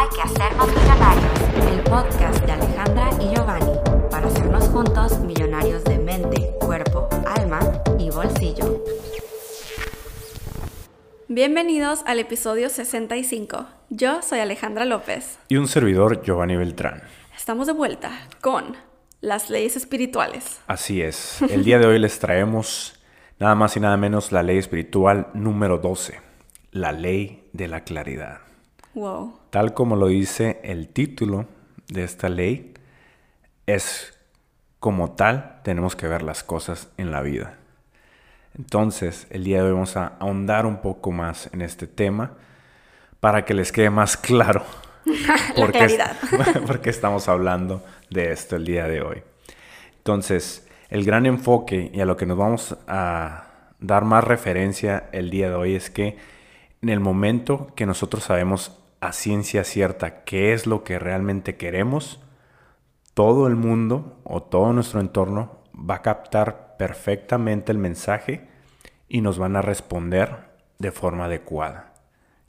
Hay que hacernos millonarios, el podcast de Alejandra y Giovanni, para hacernos juntos millonarios de mente, cuerpo, alma y bolsillo. Bienvenidos al episodio 65. Yo soy Alejandra López. Y un servidor, Giovanni Beltrán. Estamos de vuelta con las leyes espirituales. Así es. El día de hoy les traemos nada más y nada menos la ley espiritual número 12, la ley de la claridad. Wow. Tal como lo dice el título de esta ley, es como tal tenemos que ver las cosas en la vida. Entonces, el día de hoy vamos a ahondar un poco más en este tema para que les quede más claro la claridad. porque estamos hablando de esto el día de hoy. Entonces, el gran enfoque y a lo que nos vamos a dar más referencia el día de hoy es que en el momento que nosotros sabemos a ciencia cierta qué es lo que realmente queremos, todo el mundo o todo nuestro entorno va a captar perfectamente el mensaje y nos van a responder de forma adecuada.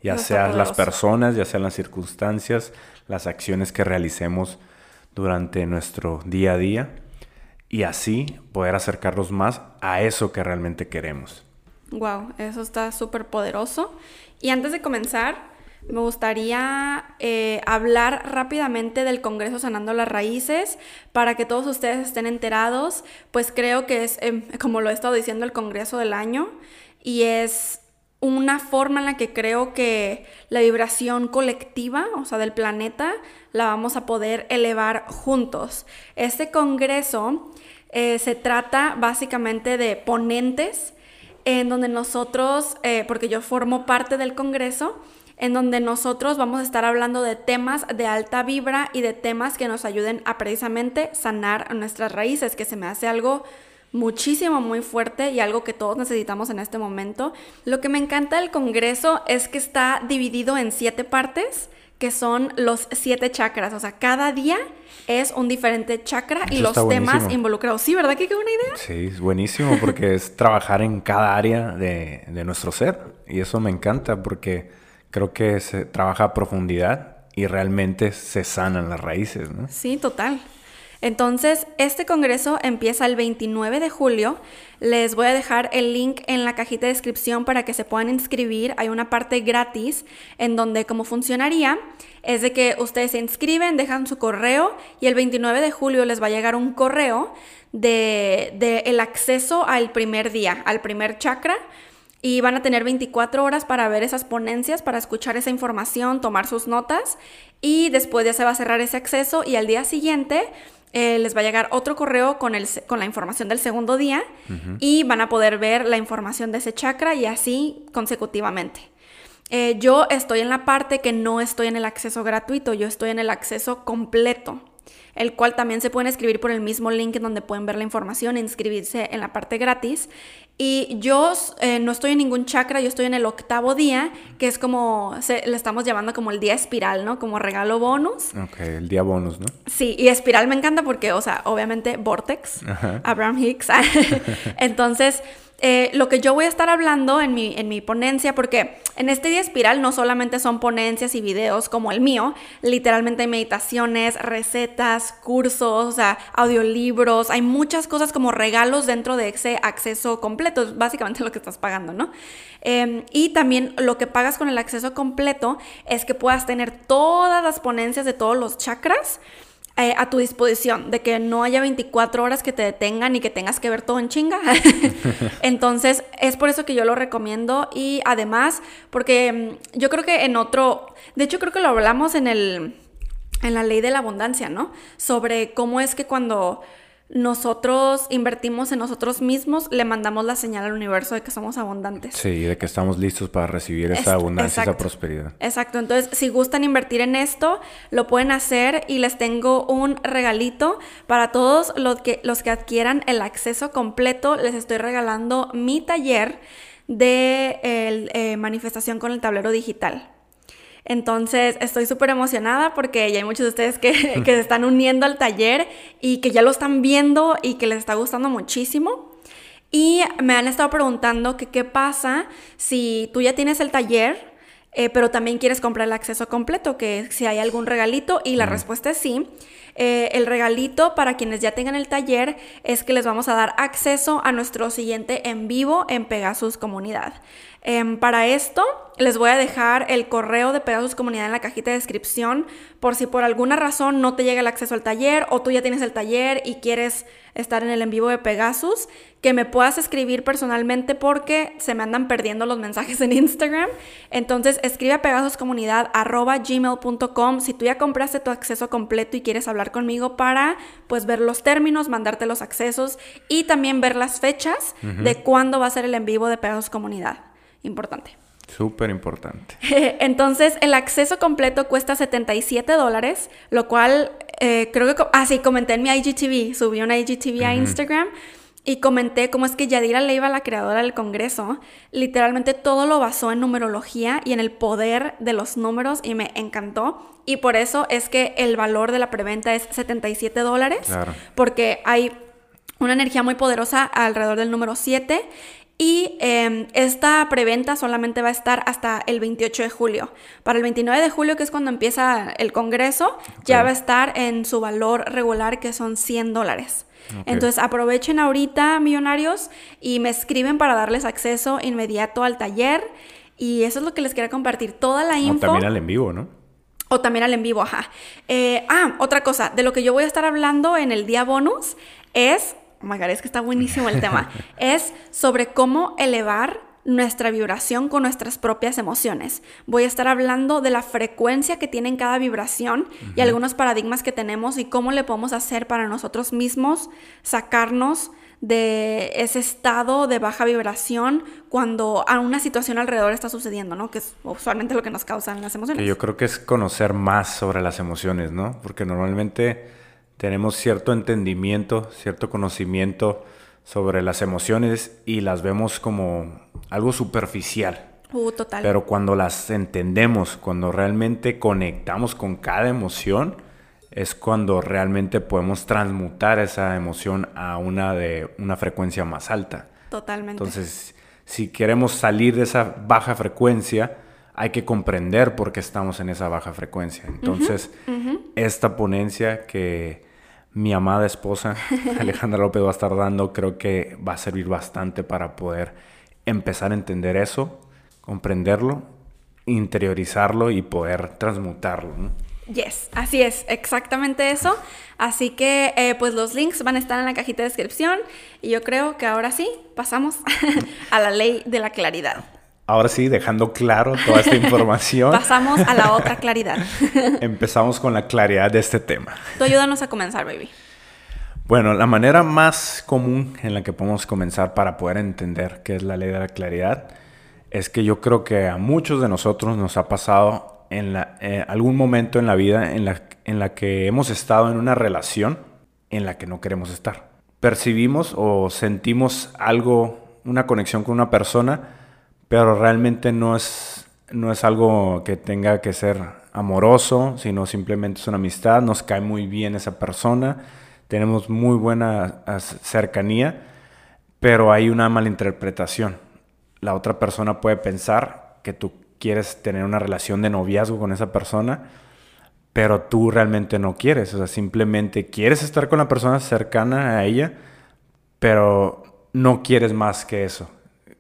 Ya sean las personas, ya sean las circunstancias, las acciones que realicemos durante nuestro día a día y así poder acercarnos más a eso que realmente queremos. Wow, eso está súper poderoso. Y antes de comenzar, me gustaría eh, hablar rápidamente del Congreso Sanando las Raíces para que todos ustedes estén enterados, pues creo que es, em, como lo he estado diciendo, el Congreso del año y es una forma en la que creo que la vibración colectiva, o sea, del planeta, la vamos a poder elevar juntos. Este Congreso eh, se trata básicamente de ponentes en donde nosotros, eh, porque yo formo parte del Congreso, en donde nosotros vamos a estar hablando de temas de alta vibra y de temas que nos ayuden a precisamente sanar nuestras raíces, que se me hace algo muchísimo, muy fuerte y algo que todos necesitamos en este momento. Lo que me encanta del Congreso es que está dividido en siete partes que son los siete chakras. O sea, cada día es un diferente chakra y los temas involucrados. Sí, ¿verdad que qué buena idea? Sí, es buenísimo porque es trabajar en cada área de, de, nuestro ser. Y eso me encanta porque creo que se trabaja a profundidad y realmente se sanan las raíces, ¿no? Sí, total. Entonces, este congreso empieza el 29 de julio. Les voy a dejar el link en la cajita de descripción para que se puedan inscribir. Hay una parte gratis en donde cómo funcionaría es de que ustedes se inscriben, dejan su correo y el 29 de julio les va a llegar un correo de, de el acceso al primer día, al primer chakra y van a tener 24 horas para ver esas ponencias, para escuchar esa información, tomar sus notas y después ya se va a cerrar ese acceso y al día siguiente eh, les va a llegar otro correo con, el, con la información del segundo día y van a poder ver la información de ese chakra y así consecutivamente. Eh, yo estoy en la parte que no estoy en el acceso gratuito, yo estoy en el acceso completo el cual también se pueden escribir por el mismo link en donde pueden ver la información e inscribirse en la parte gratis. Y yo eh, no estoy en ningún chakra, yo estoy en el octavo día, que es como, se, le estamos llamando como el día espiral, ¿no? Como regalo bonus. Ok, el día bonus, ¿no? Sí, y espiral me encanta porque, o sea, obviamente Vortex, Abraham Hicks. Entonces, eh, lo que yo voy a estar hablando en mi, en mi ponencia, porque en este día espiral no solamente son ponencias y videos como el mío, literalmente hay meditaciones, recetas, cursos, audiolibros, hay muchas cosas como regalos dentro de ese acceso completo, es básicamente lo que estás pagando, ¿no? Em, y también lo que pagas con el acceso completo es que puedas tener todas las ponencias de todos los chakras. Eh, a tu disposición, de que no haya 24 horas que te detengan y que tengas que ver todo en chinga. Entonces, es por eso que yo lo recomiendo y además, porque mm, yo creo que en otro, de hecho creo que lo hablamos en el, en la ley de la abundancia, ¿no? Sobre cómo es que cuando nosotros invertimos en nosotros mismos, le mandamos la señal al universo de que somos abundantes. Sí, de que estamos listos para recibir esa abundancia, esa prosperidad. Exacto, entonces si gustan invertir en esto, lo pueden hacer y les tengo un regalito para todos los que, los que adquieran el acceso completo, les estoy regalando mi taller de eh, manifestación con el tablero digital. Entonces estoy súper emocionada porque ya hay muchos de ustedes que, que se están uniendo al taller y que ya lo están viendo y que les está gustando muchísimo. Y me han estado preguntando que qué pasa si tú ya tienes el taller eh, pero también quieres comprar el acceso completo, que si hay algún regalito, y la respuesta es sí. Eh, el regalito para quienes ya tengan el taller es que les vamos a dar acceso a nuestro siguiente en vivo en Pegasus Comunidad. Em, para esto, les voy a dejar el correo de Pegasus Comunidad en la cajita de descripción por si por alguna razón no te llega el acceso al taller o tú ya tienes el taller y quieres estar en el en vivo de Pegasus, que me puedas escribir personalmente porque se me andan perdiendo los mensajes en Instagram. Entonces escribe a pegasuscomunidad.gmail.com si tú ya compraste tu acceso completo y quieres hablar conmigo para pues ver los términos, mandarte los accesos y también ver las fechas de cuándo va a ser el en vivo de Pegasus Comunidad. Importante. Súper importante. Entonces, el acceso completo cuesta 77 dólares, lo cual eh, creo que... Ah, sí, comenté en mi IGTV, subí una IGTV a Instagram y comenté cómo es que Yadira Leiva, la creadora del Congreso, literalmente todo lo basó en numerología y en el poder de los números y me encantó. Y por eso es que el valor de la preventa es 77 dólares, porque hay una energía muy poderosa alrededor del número 7 y em, esta preventa solamente va a estar hasta el 28 de julio. Para el 29 de julio, que es cuando empieza el Congreso, ya va a estar en su valor regular, que son 100 dólares. Entonces aprovechen ahorita, millonarios, y me escriben para darles acceso inmediato al taller. Y eso es lo que les quería compartir. Toda la info. O también al en vivo, ¿no? O también al en vivo, ajá. Eh, ah, otra cosa. De lo que yo voy a estar hablando en el día bonus es oh my God, es que está buenísimo el tema, es sobre cómo elevar nuestra vibración con nuestras propias emociones. Voy a estar hablando de la frecuencia que tiene cada vibración y algunos paradigmas que tenemos y cómo le podemos hacer para nosotros mismos sacarnos de ese estado de baja vibración cuando a una situación alrededor está sucediendo, ¿no? Que es usualmente lo que nos causan las emociones. yo creo que es conocer más sobre las emociones, ¿no? Porque normalmente tenemos cierto entendimiento, cierto conocimiento sobre las emociones y las vemos como algo superficial. Uh, total. Pero cuando las entendemos, cuando realmente conectamos con cada emoción, es cuando realmente podemos transmutar esa emoción a una de una frecuencia más alta. Totalmente. Entonces, si queremos salir de esa baja frecuencia, hay que comprender por qué estamos en esa baja frecuencia. Entonces, esta ponencia que mi amada esposa, Alejandra López, va a estar dando, creo que va a servir bastante para poder empezar a entender eso, comprenderlo, interiorizarlo y poder transmutarlo. Yes, así es, exactamente eso. Así que eh, pues los links van a estar en la cajita de descripción y yo creo que ahora sí pasamos a la ley de la claridad. Ahora sí, dejando claro toda esta información. Pasamos a la otra claridad. Empezamos con la claridad de este tema. Tú ayúdanos a comenzar, baby. Bueno, la manera más común en la que podemos comenzar para poder entender qué es la ley de la claridad es que yo creo que a muchos de nosotros nos ha pasado en eh, algún momento en la vida en la, en la que hemos estado en una relación en la que no queremos estar. Percibimos o sentimos algo, una conexión con una persona, pero realmente no es, no es algo que tenga que ser amoroso, sino simplemente es una amistad, nos cae muy bien esa persona, tenemos muy buena cercanía, pero hay una malinterpretación. La otra persona puede pensar que tú quieres tener una relación de noviazgo con esa persona, pero tú realmente no quieres, o sea, simplemente quieres estar con la persona cercana a ella, pero no quieres más que eso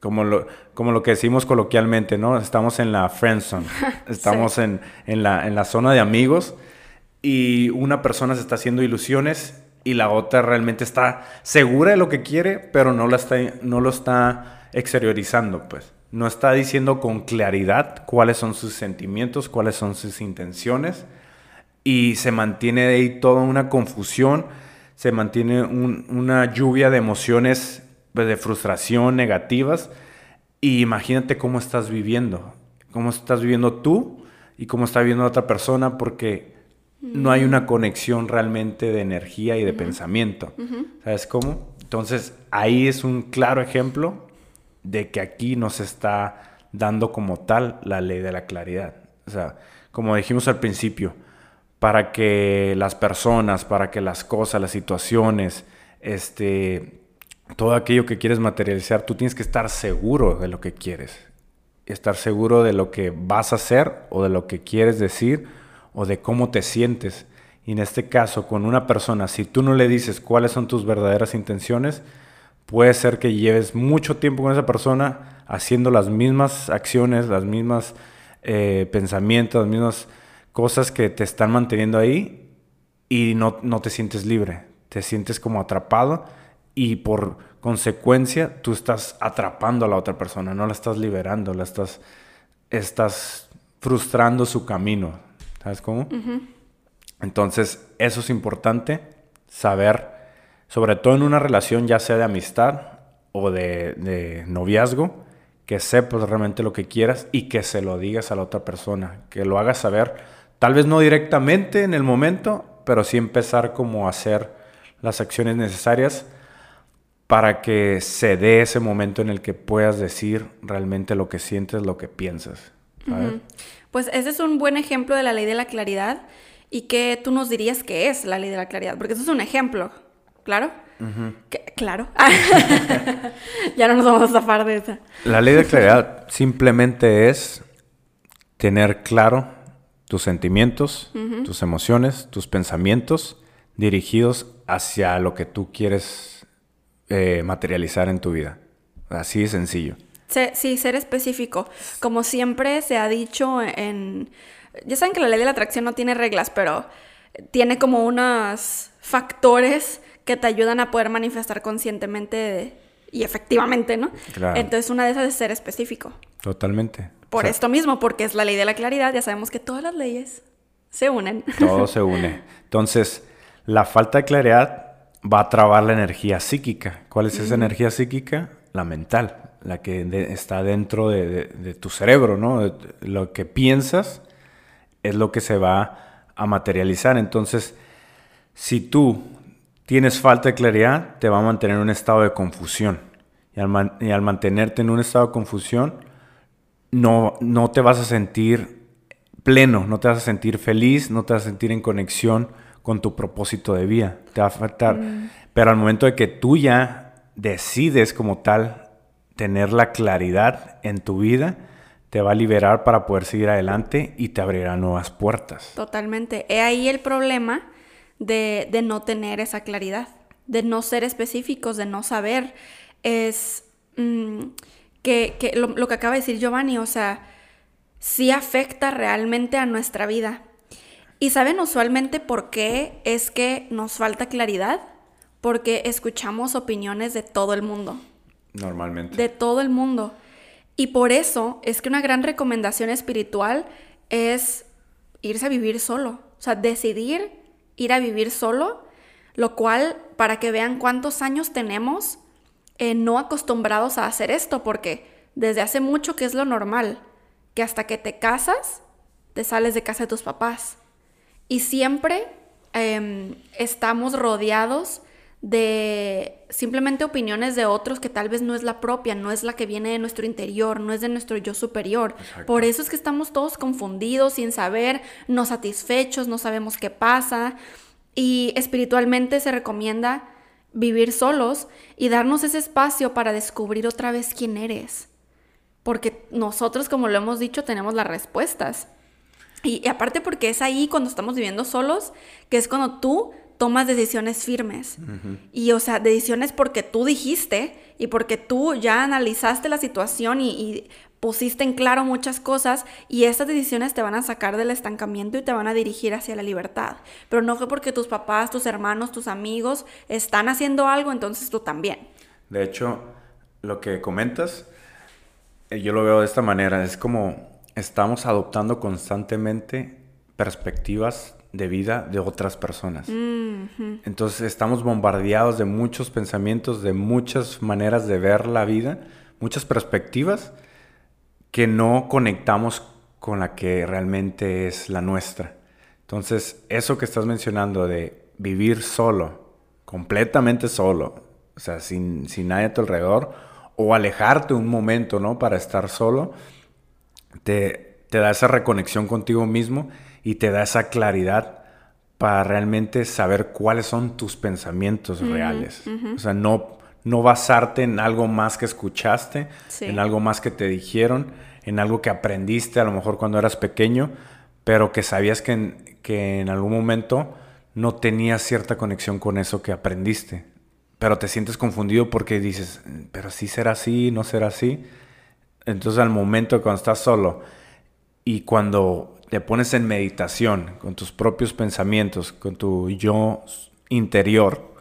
como lo, como lo que decimos coloquialmente, ¿no? Estamos en la friend zone, estamos en, la, en la zona de amigos y una persona se está haciendo ilusiones y la otra realmente está segura de lo que quiere, pero no, la está, no lo está exteriorizando, pues. No está diciendo con claridad cuáles son sus sentimientos, cuáles son sus intenciones y se mantiene de ahí toda una confusión, se mantiene una lluvia de emociones de frustración, negativas. Y imagínate cómo estás viviendo, cómo estás viviendo tú y cómo está viviendo otra persona, porque no hay una conexión realmente de energía y de pensamiento. ¿Sabes cómo? Entonces, ahí es un claro ejemplo de que aquí nos está dando como tal la ley de la claridad. O sea, como dijimos al principio, para que las personas, para que las cosas, las situaciones, este, todo aquello que quieres materializar, tú tienes que estar seguro de lo que quieres. estar seguro de lo que vas a hacer o de lo que quieres decir o de cómo te sientes. Y en este caso, con una persona, si tú no le dices cuáles son tus verdaderas intenciones, puede ser que lleves mucho tiempo con esa persona haciendo las mismas acciones, las mismas eh, pensamientos, las mismas cosas que te están manteniendo ahí y no, no te sientes libre, te sientes como atrapado y por consecuencia tú estás atrapando a la otra persona, no la estás liberando, la estás, estás frustrando su camino. ¿Sabes cómo? Entonces, eso es importante, saber, sobre todo en una relación ya sea de amistad o de, de noviazgo, que sepas realmente lo que quieras y que se lo digas a la otra persona, que lo hagas saber, tal vez no directamente en el momento, pero sí empezar como a hacer las acciones necesarias para que se dé ese momento en el que puedas decir realmente lo que sientes, lo que piensas. Pues ese es un buen ejemplo de la ley de la claridad y que tú nos dirías que es la ley de la claridad, porque eso es un ejemplo, ¿claro? claro. ya no nos vamos a zafar de esa. La ley de claridad simplemente es tener claro tus sentimientos, tus emociones, tus pensamientos dirigidos hacia lo que tú quieres eh, materializar en tu vida. Así de sencillo. Sí, ser específico. Como siempre se ha dicho en... Ya saben que la ley de la atracción no tiene reglas, pero tiene como unos factores que te ayudan a poder manifestar conscientemente y efectivamente, ¿no? Claro. Entonces una de esas es ser específico. Totalmente. Por esto mismo, porque es la ley de la claridad, ya sabemos que todas las leyes se unen. Todo se une. Entonces, la falta de claridad va a trabar la energía psíquica. ¿Cuál es esa energía psíquica? La mental la que está dentro de, tu cerebro, ¿no? Lo que piensas es lo que se va a materializar. Entonces, si tú tienes falta de claridad, te va a mantener en un estado de confusión. Y al, mantenerte en un estado de confusión, no, no te vas a sentir pleno, no te vas a sentir feliz, no te vas a sentir en conexión con tu propósito de vida. Te va a faltar. Mm. Pero al momento de que tú ya decides como tal tener la claridad en tu vida te va a liberar para poder seguir adelante y te abrirá nuevas puertas. Totalmente. He ahí el problema de, no tener esa claridad, de no ser específicos, de no saber. Es mm, que, lo, lo, que acaba de decir Giovanni, o sea, sí afecta realmente a nuestra vida. ¿Y saben usualmente por qué es que nos falta claridad? Porque escuchamos opiniones de todo el mundo. Normalmente. De todo el mundo. Y por eso es que una gran recomendación espiritual es irse a vivir solo. O sea, decidir ir a vivir solo, lo cual, para que vean cuántos años tenemos eh, no acostumbrados a hacer esto, porque desde hace mucho que es lo normal, que hasta que te casas, te sales de casa de tus papás. Y siempre em, estamos rodeados de simplemente opiniones de otros que tal vez no es la propia, no es la que viene de nuestro interior, no es de nuestro yo superior. Por eso es que estamos todos confundidos, sin saber, no satisfechos, no sabemos qué pasa. Y espiritualmente se recomienda vivir solos y darnos ese espacio para descubrir otra vez quién eres. Porque nosotros, como lo hemos dicho, tenemos las respuestas. Y, y aparte porque es ahí cuando estamos viviendo solos, que es cuando tú tomas decisiones firmes. Y, o sea, decisiones porque tú dijiste y porque tú ya analizaste la situación y, pusiste en claro muchas cosas y esas decisiones te van a sacar del estancamiento y te van a dirigir hacia la libertad. Pero no fue porque tus papás, tus hermanos, tus amigos están haciendo algo, entonces tú también. De hecho, lo que comentas, eh, yo lo veo de esta manera, es como estamos adoptando constantemente perspectivas de vida de otras personas. Entonces estamos bombardeados de muchos pensamientos, de muchas maneras de ver la vida, muchas perspectivas que no conectamos con la que realmente es la nuestra. Entonces, eso que estás mencionando de vivir solo, completamente solo, o sea, sin, sin nadie a tu alrededor, o alejarte un momento, ¿no? Para estar solo, te, te da esa reconexión contigo mismo y te da esa claridad para realmente saber cuáles son tus pensamientos reales. O sea, no, no basarte en algo más que escuchaste, Sí. en algo más que te dijeron, en algo que aprendiste a lo mejor cuando eras pequeño, pero que sabías que en, que en algún momento no tenías cierta conexión con eso que aprendiste. Pero te sientes confundido porque dices, pero sí será así, no será así. Entonces al momento cuando estás solo y cuando te pones en meditación con tus propios pensamientos, con tu yo interior,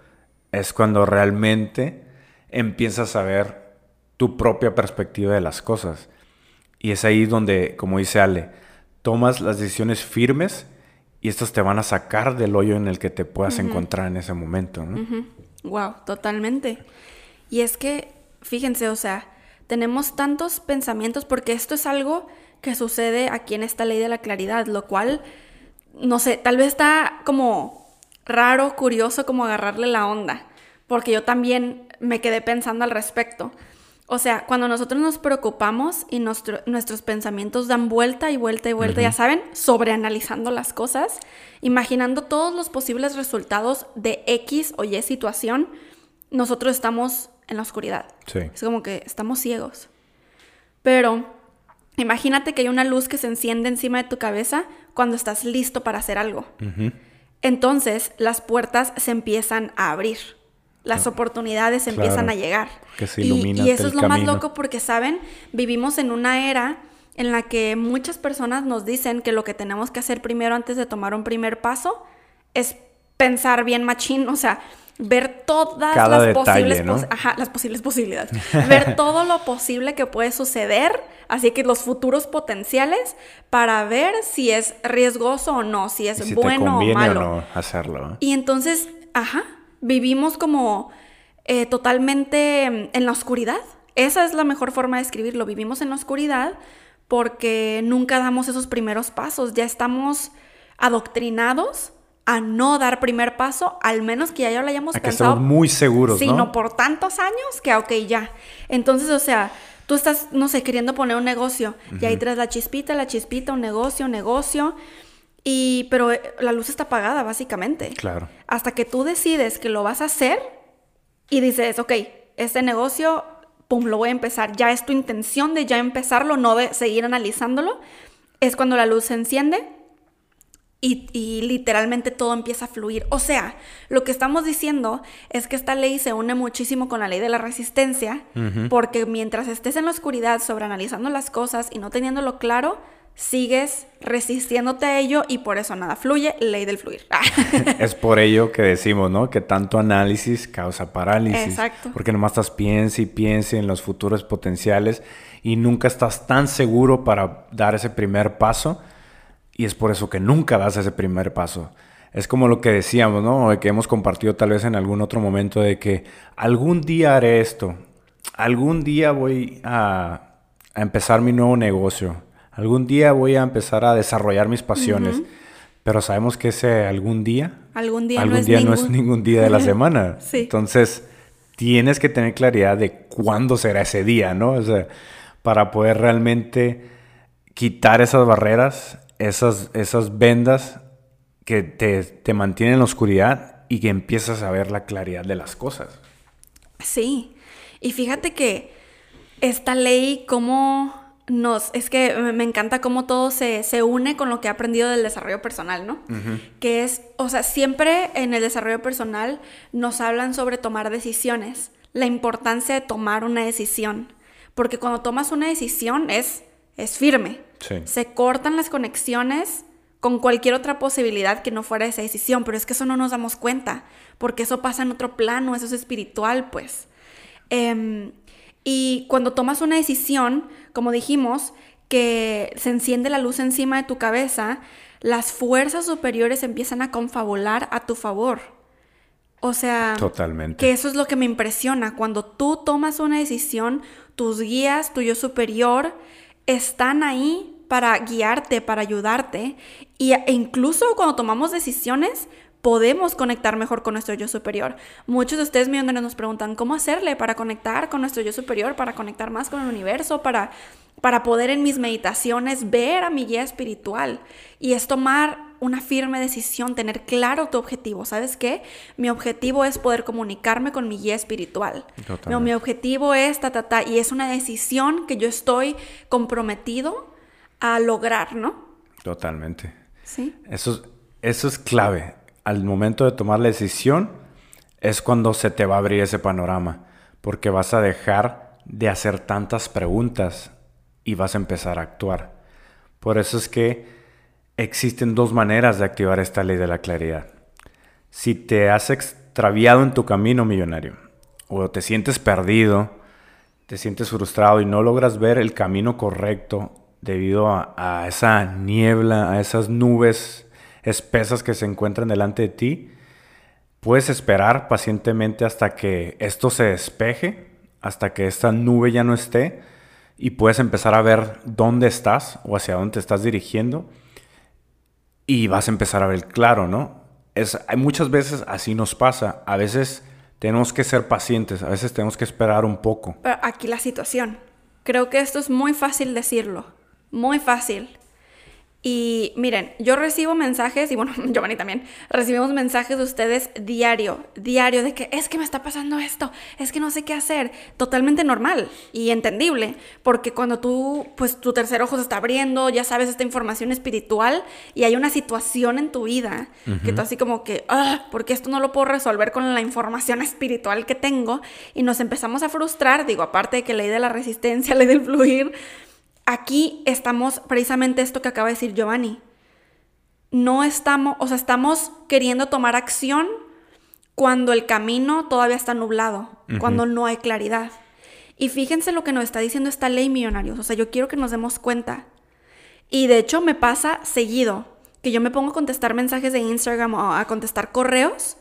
es cuando realmente empiezas a ver tu propia perspectiva de las cosas. Y es ahí donde, como dice Ale, tomas las decisiones firmes y estas te van a sacar del hoyo en el que te puedas encontrar en ese momento. ¿no? Wow, totalmente. Y es que, fíjense, o sea, tenemos tantos pensamientos porque esto es algo que sucede aquí en esta ley de la claridad, lo cual, no sé, tal vez está como raro, curioso, como agarrarle la onda, porque yo también me quedé pensando al respecto. O sea, cuando nosotros nos preocupamos y nuestro- nuestros pensamientos dan vuelta y vuelta y vuelta, ya saben, sobreanalizando las cosas, imaginando todos los posibles resultados de X o Y situación, nosotros estamos en la oscuridad. Sí. Es como que estamos ciegos. Pero imagínate que hay una luz que se enciende encima de tu cabeza cuando estás listo para hacer algo. Entonces las puertas se empiezan a abrir. Las oportunidades Claro. empiezan a llegar. Que se ilumina y, eso es lo más loco porque, ¿saben? Vivimos en una era en la que muchas personas nos dicen que lo que tenemos que hacer primero antes de tomar un primer paso es pensar bien machín, o sea, ver todas Cada las detalle, posibles ¿no? pos- ajá, las posibles posibilidades. ver todo lo posible que puede suceder, así que los futuros potenciales para ver si es riesgoso o no, si es si bueno te o malo. o no hacerlo. ¿eh? Y entonces, ajá, vivimos como eh, totalmente en la oscuridad. Esa es la mejor forma de escribirlo. Vivimos en la oscuridad porque nunca damos esos primeros pasos. Ya estamos adoctrinados a no dar primer paso, al menos que ya lo hayamos A que pensado. estamos muy seguros, Sí, ¿no? no por tantos años que, ok, ya. Entonces, o sea, tú estás, no sé, queriendo poner un negocio y ahí traes la chispita, la chispita, un negocio, un negocio. Y, pero eh, la luz está apagada, básicamente. Claro. Hasta que tú decides que lo vas a hacer y dices, ok, este negocio, pum, lo voy a empezar. Ya es tu intención de ya empezarlo, no de seguir analizándolo. Es cuando la luz se enciende y, y literalmente todo empieza a fluir. O sea, lo que estamos diciendo es que esta ley se une muchísimo con la ley de la resistencia, porque mientras estés en la oscuridad sobreanalizando las cosas y no teniéndolo claro, sigues resistiéndote a ello y por eso nada fluye, ley del fluir. Es por ello que decimos, ¿no? Que tanto análisis causa parálisis. Exacto. Porque nomás estás piense y piense en los futuros potenciales y nunca estás tan seguro para dar ese primer paso. Y es por eso que nunca das ese primer paso. Es como lo que decíamos, ¿no? Que hemos compartido tal vez en algún otro momento de que algún día haré esto. Algún día voy a, a empezar mi nuevo negocio. Algún día voy a empezar a desarrollar mis pasiones. Pero sabemos que ese algún día Algún día no algún es día no es ningún- ningún día de la semana. Sí. Entonces, tienes que tener claridad de cuándo será ese día, ¿no? O sea, para poder realmente quitar esas barreras, esas, esas vendas que te, te mantienen en la oscuridad y que empiezas a ver la claridad de las cosas. Sí, y fíjate que esta ley, cómo nos, es que me encanta cómo todo se, se une con lo que he aprendido del desarrollo personal, ¿no? Que es, o sea, siempre en el desarrollo personal nos hablan sobre tomar decisiones, la importancia de tomar una decisión, porque cuando tomas una decisión es, es firme, Sí. se cortan las conexiones con cualquier otra posibilidad que no fuera esa decisión, pero es que eso no nos damos cuenta, porque eso pasa en otro plano, eso es espiritual, pues. Em, y cuando tomas una decisión, como dijimos, que se enciende la luz encima de tu cabeza, las fuerzas superiores empiezan a confabular a tu favor. O sea, Totalmente. que eso es lo que me impresiona. Cuando tú tomas una decisión, tus guías, tu yo superior, están ahí para guiarte, para ayudarte. Y, e incluso cuando tomamos decisiones, podemos conectar mejor con nuestro yo superior. Muchos de ustedes millonarios nos preguntan cómo hacerle para conectar con nuestro yo superior, para conectar más con el universo, para, para poder en mis meditaciones ver a mi guía espiritual. Y es tomar una firme decisión, tener claro tu objetivo. ¿Sabes qué? Mi objetivo es poder comunicarme con mi guía espiritual. No, mi objetivo es ta, ta, ta. Y es una decisión que yo estoy comprometido a lograr, ¿no? Totalmente. Sí. Eso, eso es clave. Al momento de tomar la decisión es cuando se te va a abrir ese panorama. Porque vas a dejar de hacer tantas preguntas y vas a empezar a actuar. Por eso es que existen dos maneras de activar esta ley de la claridad. Si te has extraviado en tu camino millonario o te sientes perdido, te sientes frustrado y no logras ver el camino correcto debido a, esa niebla, a esas nubes espesas que se encuentran delante de ti, puedes esperar pacientemente hasta que esto se despeje, hasta que esta nube ya no esté y puedes empezar a ver dónde estás o hacia dónde te estás dirigiendo y vas a empezar a ver claro, ¿no? Es, hay muchas veces así nos pasa. A veces tenemos que ser pacientes, a veces tenemos que esperar un poco. Pero aquí la situación. Creo que esto es muy fácil decirlo. Muy fácil. Y miren, yo recibo mensajes, y bueno, Giovanni también, recibimos mensajes de ustedes diario, diario, de que es que me está pasando esto, es que no sé qué hacer. Totalmente normal y entendible, porque cuando tú, pues tu tercer ojo se está abriendo, ya sabes esta información espiritual y hay una situación en tu vida que tú así como que, ah, porque esto no lo puedo resolver con la información espiritual que tengo, y nos empezamos a frustrar, digo, aparte de que ley de la resistencia, ley del fluir aquí estamos precisamente esto que acaba de decir Giovanni. No estamos, o sea, estamos queriendo tomar acción cuando el camino todavía está nublado, cuando no hay claridad. Y fíjense lo que nos está diciendo esta ley millonarios. O sea, yo quiero que nos demos cuenta. Y de hecho me pasa seguido que yo me pongo a contestar mensajes de Instagram o a contestar correos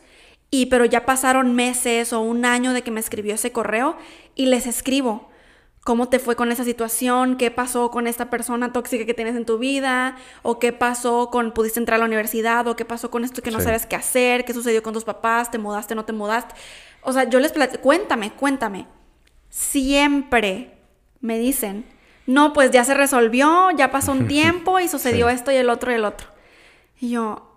y pero ya pasaron meses o un año de que me escribió ese correo y les escribo cómo te fue con esa situación, qué pasó con esta persona tóxica que tienes en tu vida, o qué pasó con, pudiste entrar a la universidad, o qué pasó con esto que no sabes qué hacer, qué sucedió con tus papás, te mudaste, no te mudaste. O sea, yo les platico, cuéntame, cuéntame. Siempre me dicen, no, pues ya se resolvió, ya pasó un tiempo y sucedió esto y el otro y el otro. Y yo,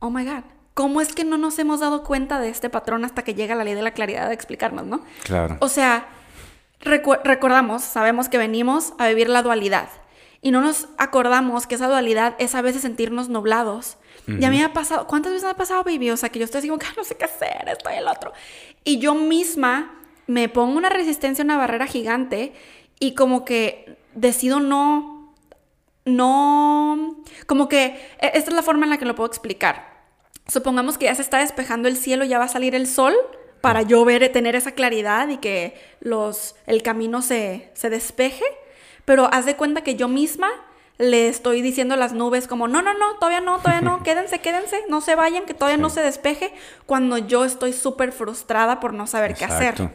oh my God. ¿Cómo es que no nos hemos dado cuenta de este patrón hasta que llega la ley de la claridad de explicarnos, no? Claro. O sea, recordamos, sabemos que venimos a vivir la dualidad y no nos acordamos que esa dualidad es a veces sentirnos nublados. Y a mí me ha pasado, ¿cuántas veces me ha pasado, baby? O sea, que yo estoy así como que no sé qué hacer, esto y el otro. Y yo misma me pongo una resistencia, una barrera gigante y como que decido no, no, como que e, esta es la forma en la que lo puedo explicar. Supongamos que ya se está despejando el cielo, ya va a salir el sol para yo ver, tener esa claridad y que los, el camino se, se despeje. Pero haz de cuenta que yo misma le estoy diciendo a las nubes como, no, no, no, todavía no, todavía no, quédense, quédense, no se vayan, que todavía no se despeje, cuando yo estoy súper frustrada por no saber qué hacer.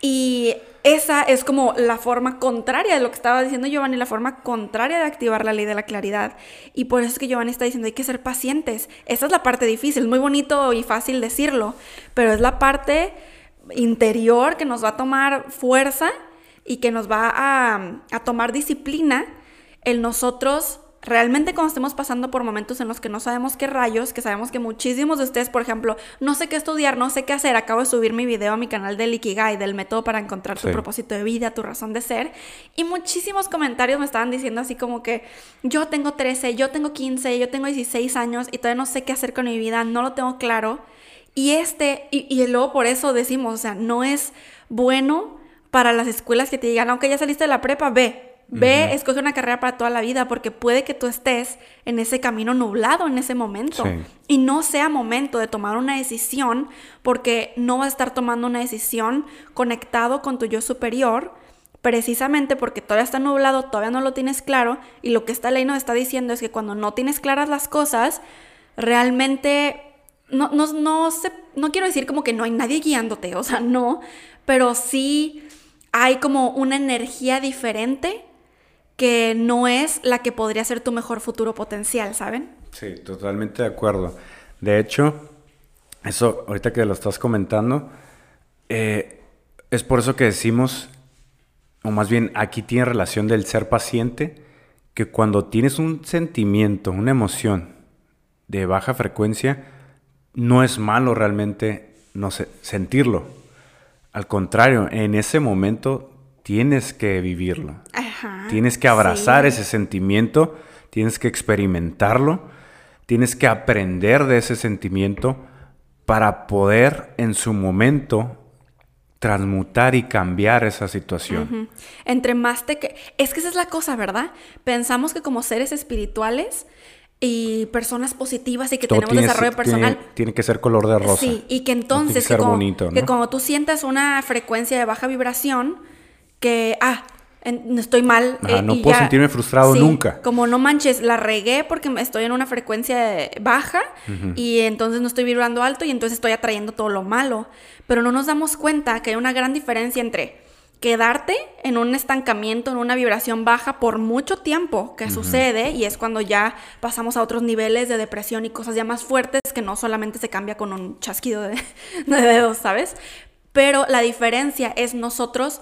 Y esa es como la forma contraria de lo que estaba diciendo Giovanni, la forma contraria de activar la ley de la claridad. Y por eso es que Giovanni está diciendo, hay que ser pacientes. Esa es la parte difícil, muy bonito y fácil decirlo, pero es la parte interior que nos va a tomar fuerza y que nos va a, a tomar disciplina el nosotros realmente cuando estemos pasando por momentos en los que no sabemos qué rayos, que sabemos que muchísimos de ustedes, por ejemplo, no sé qué estudiar, no sé qué hacer, acabo de subir mi video a mi canal de Ikigai, del método para encontrar tu propósito de vida, tu razón de ser, y muchísimos comentarios me estaban diciendo así como que yo tengo 13, yo tengo 15, yo tengo 16 años y todavía no sé qué hacer con mi vida, no lo tengo claro. Y este, y, y luego por eso decimos, o sea, no es bueno para las escuelas que te digan, aunque ya saliste de la prepa, ve, Ve, escoge una carrera para toda la vida porque puede que tú estés en ese camino nublado en ese momento. Y no sea momento de tomar una decisión porque no vas a estar tomando una decisión conectado con tu yo superior precisamente porque todavía está nublado, todavía no lo tienes claro y lo que esta ley nos está diciendo es que cuando no tienes claras las cosas, realmente no, no, no, sé, no quiero decir como que no hay nadie guiándote, o sea, no, pero sí hay como una energía diferente que no es la que podría ser tu mejor futuro potencial, ¿saben? Sí, totalmente de acuerdo. De hecho, eso, ahorita que lo estás comentando, eh, es por eso que decimos, o más bien aquí tiene relación del ser paciente, que cuando tienes un sentimiento, una emoción de baja frecuencia, no es malo realmente no sentirlo. Al contrario, en ese momento tienes que vivirlo. tienes que abrazar ese sentimiento, tienes que experimentarlo, tienes que aprender de ese sentimiento para poder en su momento transmutar y cambiar esa situación. Entre más te... Que... Es que esa es la cosa, ¿verdad? Pensamos que como seres espirituales y personas positivas y que tenemos desarrollo personal. Tiene, que ser color de rosa. Sí, y que entonces, que, como, que como tú sientas una frecuencia de baja vibración, que, ah, estoy mal. Eh, no puedo sentirme frustrado nunca. Como no manches, la regué porque estoy en una frecuencia baja y entonces no estoy vibrando alto y entonces estoy atrayendo todo lo malo. Pero no nos damos cuenta que hay una gran diferencia entre quedarte en un estancamiento, en una vibración baja por mucho tiempo que sucede y es cuando ya pasamos a otros niveles de depresión y cosas ya más fuertes que no solamente se cambia con un chasquido de, dedos, ¿sabes? Pero la diferencia es nosotros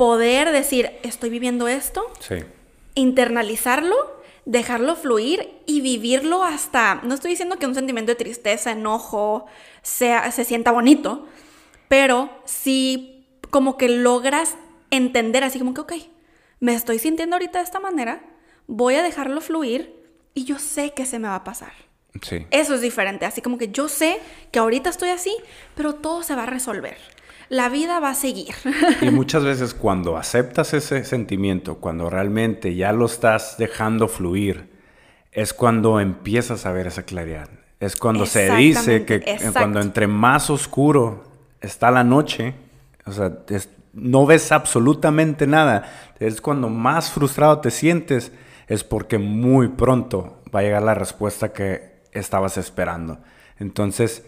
poder decir, estoy viviendo esto, internalizarlo, dejarlo fluir y vivirlo hasta, no estoy diciendo que un sentimiento de tristeza, enojo, sea, se sienta bonito, pero sí como que logras entender así como que, ok, me estoy sintiendo ahorita de esta manera, voy a dejarlo fluir y yo sé que se me va a pasar. Sí. Eso es diferente, así como que yo sé que ahorita estoy así, pero todo se va a resolver. La vida va a seguir. Y muchas veces cuando aceptas ese sentimiento, cuando realmente ya lo estás dejando fluir, es cuando empiezas a ver esa claridad. Es cuando se dice que cuando entre más oscuro está la noche, o sea, no ves absolutamente nada. Es cuando más frustrado te sientes, es porque muy pronto va a llegar la respuesta que estabas esperando. Entonces,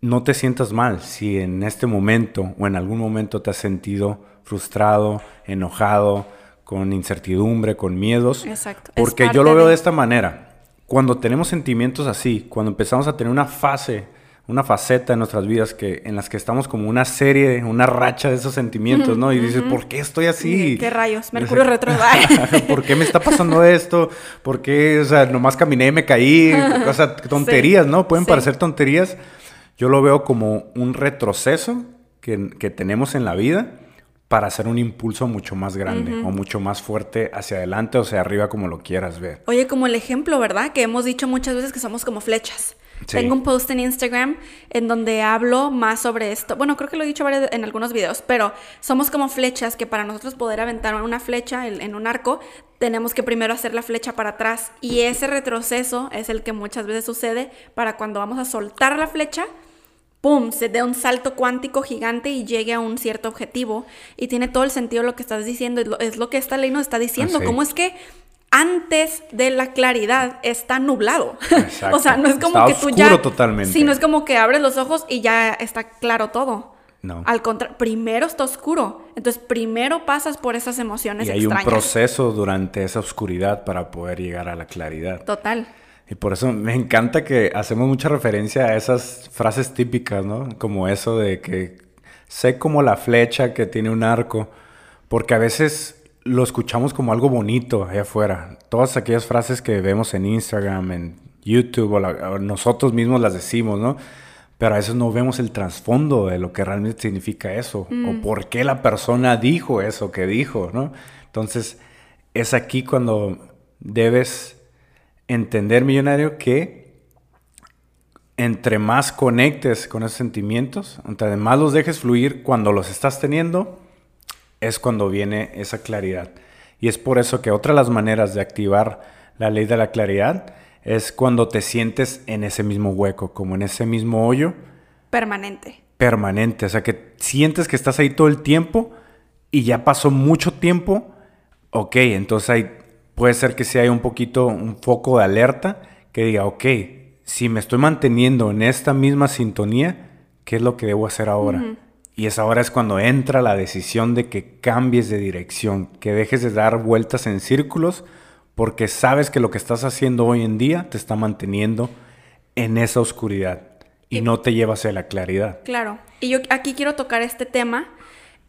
no te sientas mal si en este momento o en algún momento te has sentido frustrado, enojado, con incertidumbre, con miedos. Exacto. Porque yo lo veo de esta manera. Cuando tenemos sentimientos así, cuando empezamos a tener una fase una faceta en nuestras vidas que, en las que estamos como una serie, una racha de esos sentimientos, ¿no? Y dices, ¿por qué estoy así? ¿Qué rayos? Mercurio retro. ¿Por qué me está pasando esto? ¿Por qué, o sea, nomás caminé y me caí? O sea, tonterías, ¿no? Pueden parecer tonterías. Yo lo veo como un retroceso que, que, tenemos en la vida para hacer un impulso mucho más grande o mucho más fuerte hacia adelante o hacia arriba, como lo quieras ver. Oye, como el ejemplo, ¿verdad? Que hemos dicho muchas veces que somos como flechas. Tengo un post en Instagram en donde hablo más sobre esto. Bueno, creo que lo he dicho en algunos videos, pero somos como flechas que para nosotros poder aventar una flecha en un arco, tenemos que primero hacer la flecha para atrás. Y ese retroceso es el que muchas veces sucede para cuando vamos a soltar la flecha, ¡pum! Se dé un salto cuántico gigante y llegue a un cierto objetivo. Y tiene todo el sentido lo que estás diciendo. Es lo, que esta ley nos está diciendo. ¿Cómo es que antes de la claridad está nublado. o sea, no es como que tú ya. totalmente. Sí, no es como que abres los ojos y ya está claro todo. No. Al contrario, primero está oscuro. Entonces, primero pasas por esas emociones y hay un proceso durante esa oscuridad para poder llegar a la claridad. Total. Y por eso me encanta que hacemos mucha referencia a esas frases típicas, ¿no? Como eso de que sé como la flecha que tiene un arco. Porque a veces lo escuchamos como algo bonito allá afuera. Todas aquellas frases que vemos en Instagram, en YouTube, o, nosotros mismos las decimos, ¿no? Pero a veces no vemos el trasfondo de lo que realmente significa eso, o mm. por qué la persona dijo eso que dijo, ¿no? Entonces, es aquí cuando debes entender, millonario, que entre más conectes con esos sentimientos, entre más los dejes fluir cuando los estás teniendo, es cuando viene esa claridad. Y es por eso que otra de las maneras de activar la ley de la claridad es cuando te sientes en ese mismo hueco, como en ese mismo hoyo. Permanente. Permanente, o sea que sientes que estás ahí todo el tiempo y ya pasó mucho tiempo. Ok, entonces hay, puede ser que si hay un poquito, un foco de alerta que diga, ok, si me estoy manteniendo en esta misma sintonía, ¿qué es lo que debo hacer ahora? Y es ahora es cuando entra la decisión de que cambies de dirección, que dejes de dar vueltas en círculos, porque sabes que lo que estás haciendo hoy en día te está manteniendo en esa oscuridad y, no te lleva hacia la claridad. Claro. Y yo aquí quiero tocar este tema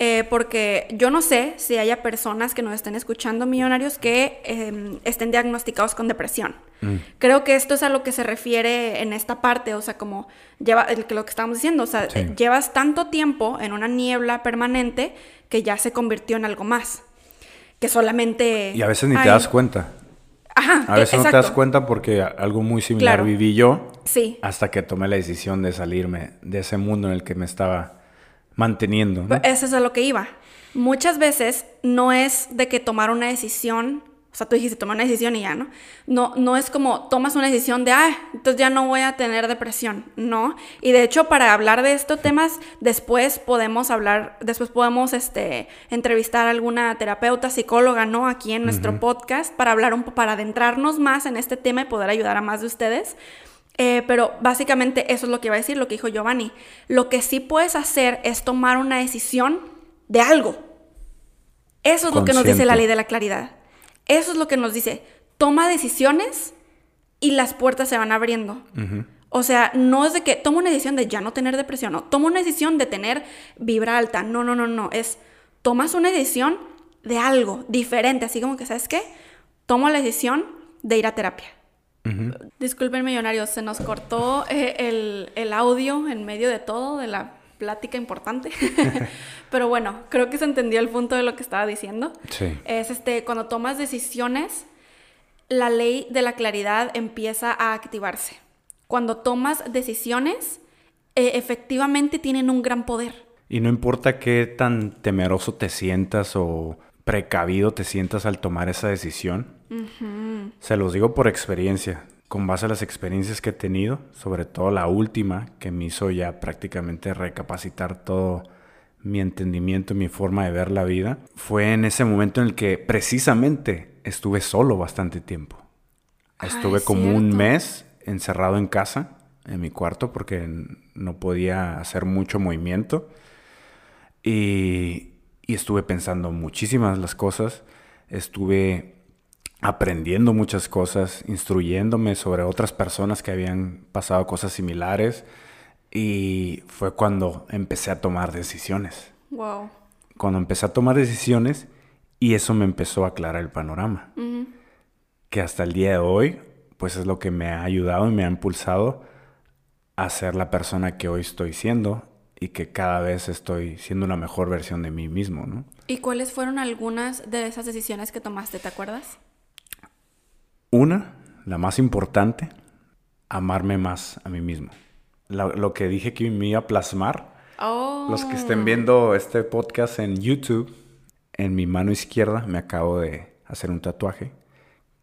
eh, porque yo no sé si haya personas que nos estén escuchando, millonarios, que em, estén diagnosticados con depresión. Mm. Creo que esto es a lo que se refiere en esta parte, o sea, como lleva, lo que estamos diciendo, o sea, llevas tanto tiempo en una niebla permanente que ya se convirtió en algo más, que solamente... Y a veces ni te das cuenta. Ajá, a veces no te das cuenta porque algo muy similar viví yo. Sí. Hasta que tomé la decisión de salirme de ese mundo en el que me estaba manteniendo. ¿no? Eso es a lo que iba. Muchas veces no es de que tomar una decisión, o sea, tú dijiste tomar una decisión y ya, ¿no? No, no es como tomas una decisión de, ah, entonces ya no voy a tener depresión, ¿no? Y de hecho, para hablar de estos temas, después podemos hablar, después podemos, este, entrevistar a alguna terapeuta, psicóloga, ¿no? Aquí en nuestro podcast, para hablar un poco, para adentrarnos más en este tema y poder ayudar a más de ustedes. Eh, pero básicamente eso es lo que iba a decir, lo que dijo Giovanni. Lo que sí puedes hacer es tomar una decisión de algo. Eso es lo que nos dice la ley de la claridad. Eso es lo que nos dice. Toma decisiones y las puertas se van abriendo. O sea, no es de que toma una decisión de ya no tener depresión, no. Toma una decisión de tener vibra alta. No, no, no, no. Es tomas una decisión de algo diferente. Así como que, ¿sabes qué? Tomo la decisión de ir a terapia. Disculpen, millonarios, se nos cortó eh, el, audio en medio de todo, de la plática importante. Pero bueno, creo que se entendió el punto de lo que estaba diciendo. Sí. Es este, cuando tomas decisiones, la ley de la claridad empieza a activarse. Cuando tomas decisiones, eh, efectivamente tienen un gran poder. Y no importa qué tan temeroso te sientas o precavido te sientas al tomar esa decisión, se los digo por experiencia, con base a las experiencias que he tenido, sobre todo la última, que me hizo ya prácticamente recapacitar todo mi entendimiento y mi forma de ver la vida, fue en ese momento en el que precisamente estuve solo bastante tiempo. estuve como un mes encerrado en casa, en mi cuarto, porque no podía hacer mucho movimiento. Y, y estuve pensando muchísimas las cosas. Estuve aprendiendo muchas cosas, instruyéndome sobre otras personas que habían pasado cosas similares y fue cuando empecé a tomar decisiones. Wow. Cuando empecé a tomar decisiones y eso me empezó a aclarar el panorama. Que hasta el día de hoy, pues es lo que me ha ayudado y me ha impulsado a ser la persona que hoy estoy siendo y que cada vez estoy siendo una mejor versión de mí mismo, ¿no? ¿Y cuáles fueron algunas de esas decisiones que tomaste, te acuerdas? Una, la más importante, amarme más a mí mismo. Lo, que dije que me iba a plasmar. Los que estén viendo este podcast en YouTube, en mi mano izquierda me acabo de hacer un tatuaje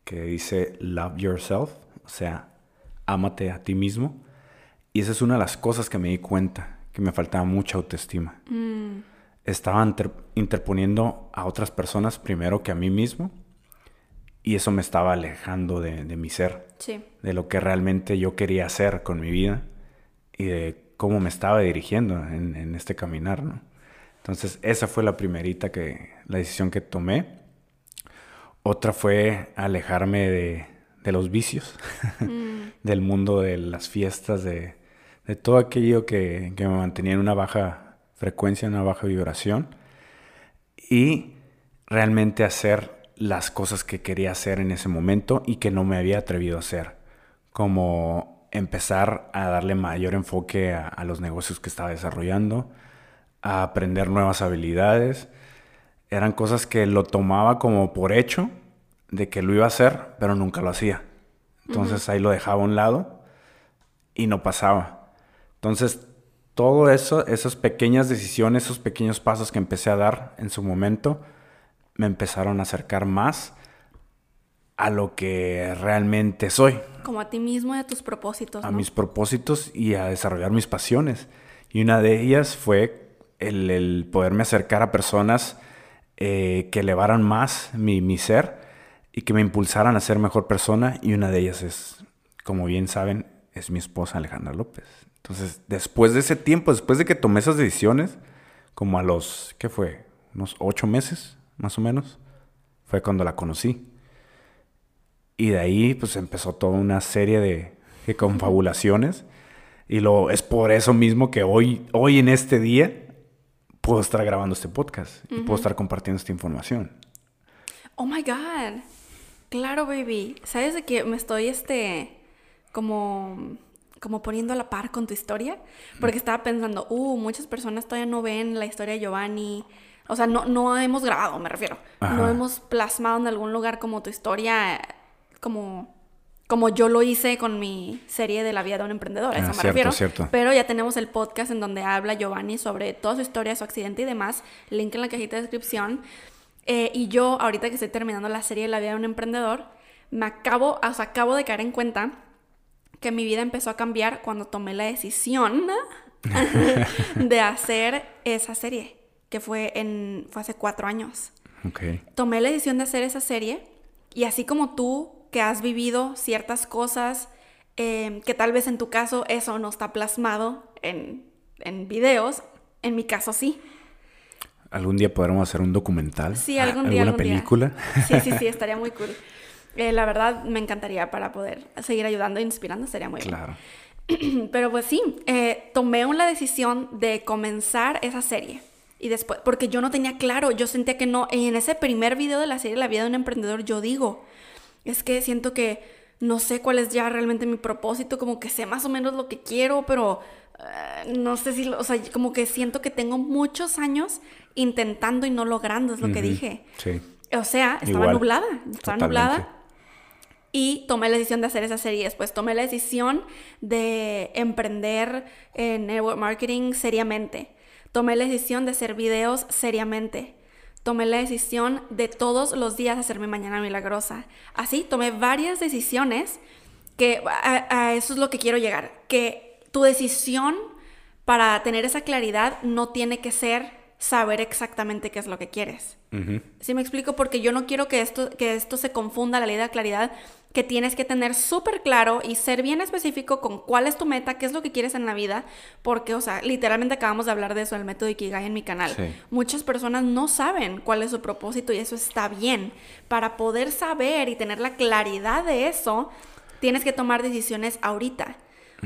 que dice Love Yourself, o sea, ámate a ti mismo. Y esa es una de las cosas que me di cuenta, que me faltaba mucha autoestima. Mm. Estaba interponiendo a otras personas primero que a mí mismo y eso me estaba alejando de, mi ser, de lo que realmente yo quería hacer con mi vida y de cómo me estaba dirigiendo en, este caminar, ¿no? Entonces, esa fue la primerita que, la decisión que tomé. Otra fue alejarme de, los vicios, mm. del mundo de las fiestas, de, todo aquello que, que, me mantenía en una baja frecuencia, en una baja vibración. Y realmente hacer las cosas que quería hacer en ese momento y que no me había atrevido a hacer, como empezar a darle mayor enfoque a, los negocios que estaba desarrollando, a aprender nuevas habilidades. Eran cosas que lo tomaba como por hecho de que lo iba a hacer, pero nunca lo hacía. Entonces ahí lo dejaba a un lado y no pasaba. Entonces todo eso, esas pequeñas decisiones, esos pequeños pasos que empecé a dar en su momento, me empezaron a acercar más a lo que realmente soy. Como a ti mismo y a tus propósitos. A mis propósitos y a desarrollar mis pasiones. Y una de ellas fue el, poderme acercar a personas eh, que elevaran más mi, mi, ser y que me impulsaran a ser mejor persona. Y una de ellas es, como bien saben, es mi esposa Alejandra López. Entonces, después de ese tiempo, después de que tomé esas decisiones, como a los, ¿qué fue? Unos ocho meses, más o menos, fue cuando la conocí. Y de ahí pues empezó toda una serie de, confabulaciones. Y lo, es por eso mismo que hoy, hoy en este día puedo estar grabando este podcast y puedo estar compartiendo esta información. Oh my God. Claro, baby. ¿Sabes de que me estoy este como como poniendo a la par con tu historia? Porque estaba pensando, uh, muchas personas todavía no ven la historia de Giovanni. O sea, no, no hemos grabado, me refiero. No hemos plasmado en algún lugar como tu historia, como, como yo lo hice con mi serie de la vida de un emprendedor. A Ah, eso me cierto, refiero. cierto. Pero ya tenemos el podcast en donde habla Giovanni sobre toda su historia, su accidente y demás. Link en la cajita de descripción. Eh, y yo, ahorita que estoy terminando la serie de la vida de un emprendedor, me acabo, o sea, acabo de caer en cuenta que mi vida empezó a cambiar cuando tomé la decisión de hacer esa serie, que fue, en, fue hace cuatro años. Ok. Tomé la decisión de hacer esa serie y así como tú, que has vivido ciertas cosas, eh, que tal vez en tu caso eso no está plasmado en, en videos, en mi caso sí. ¿Algún día podremos hacer un documental? Sí, algún día. ¿Alguna algún día. película? Sí, sí, sí, estaría muy cool. Eh, la verdad, me encantaría para poder seguir ayudando e inspirando, sería muy bien. claro. Pero pues sí, eh, tomé una decisión de comenzar esa serie. Y después, porque yo no tenía claro, yo sentía que no, y en ese primer video de la serie La vida de un emprendedor, yo digo, es que siento que no sé cuál es ya realmente mi propósito, como que sé más o menos lo que quiero, pero eh, no sé si, lo- o sea, como que siento que tengo muchos años intentando y no logrando, es lo que dije. Sí. O sea, estaba Igual. nublada, estaba Totalmente. nublada. Y tomé la decisión de hacer esa serie. Después tomé la decisión de emprender en network marketing seriamente. Tomé la decisión de hacer videos seriamente. Tomé la decisión de todos los días hacer mi mañana milagrosa. Así, tomé varias decisiones que a, a eso es lo que quiero llegar. Que tu decisión para tener esa claridad no tiene que ser saber exactamente qué es lo que quieres. Ujú. ¿Sí me explico? Porque yo no quiero que esto, que esto se confunda la ley de la claridad, que tienes que tener súper claro y ser bien específico con cuál es tu meta, qué es lo que quieres en la vida, porque, o sea, literalmente acabamos de hablar de eso, el método Ikigai en mi canal. Sí. Muchas personas no saben cuál es su propósito y eso está bien. Para poder saber y tener la claridad de eso, tienes que tomar decisiones ahorita.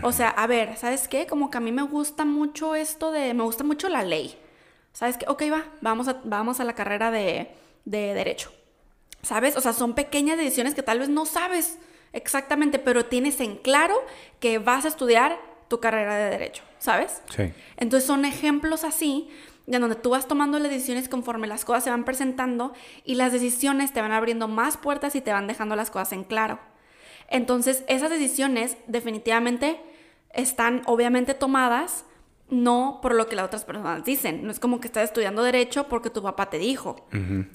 O sea, a ver, ¿sabes qué? Como que a mí me gusta mucho esto de, me gusta mucho la ley. ¿Sabes qué? Ok, va, vamos a, vamos a la carrera de, de derecho. ¿Sabes? O sea, son pequeñas decisiones que tal vez no sabes exactamente, pero tienes en claro que vas a estudiar tu carrera de derecho, ¿sabes? Sí. Entonces son ejemplos así, de donde tú vas tomando las decisiones conforme las cosas se van presentando y las decisiones te van abriendo más puertas y te van dejando las cosas en claro. Entonces esas decisiones definitivamente están obviamente tomadas no por lo que las otras personas dicen. No es como que estás estudiando derecho porque tu papá te dijo.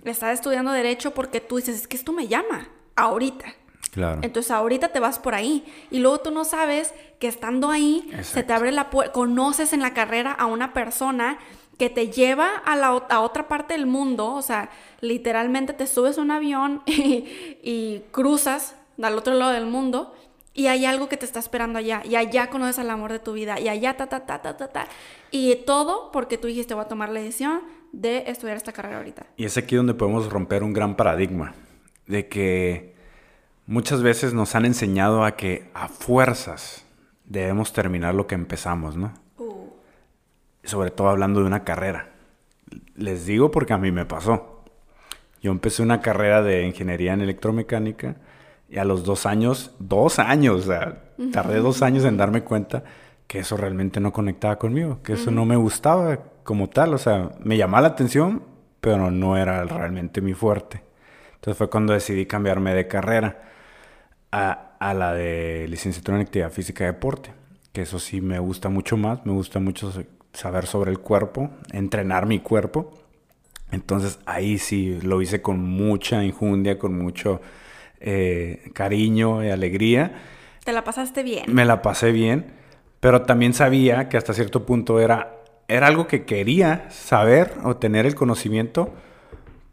Estás estudiando derecho porque tú dices, es que esto me llama ahorita. Claro. Entonces ahorita te vas por ahí y luego tú no sabes que estando ahí se te abre la puerta, conoces en la carrera a una persona que te lleva a la a otra parte del mundo, o sea, literalmente te subes a un avión y, y cruzas al otro lado del mundo y hay algo que te está esperando allá y allá conoces al amor de tu vida y allá ta ta ta ta ta ta y todo porque tú dijiste voy a tomar la decisión de estudiar esta carrera ahorita. Y es aquí donde podemos romper un gran paradigma de que muchas veces nos han enseñado a que a fuerzas debemos terminar lo que empezamos, ¿no? Sobre todo hablando de una carrera. Les digo porque a mí me pasó. Yo empecé una carrera de ingeniería en electromecánica y a los dos años, dos años, o sea, tardé dos años en darme cuenta que eso realmente no conectaba conmigo, que eso no me gustaba como tal, o sea, me llamaba la atención, pero no era realmente mi fuerte. Entonces fue cuando decidí cambiarme de carrera a, a la de licenciatura en actividad física y deporte, que eso sí me gusta mucho más, me gusta mucho sa- saber sobre el cuerpo, entrenar mi cuerpo. Entonces ahí sí lo hice con mucha injundia, con mucho eh, cariño y alegría. Te la pasaste bien. Me la pasé bien, pero también sabía que hasta cierto punto era, era algo que quería saber o tener el conocimiento,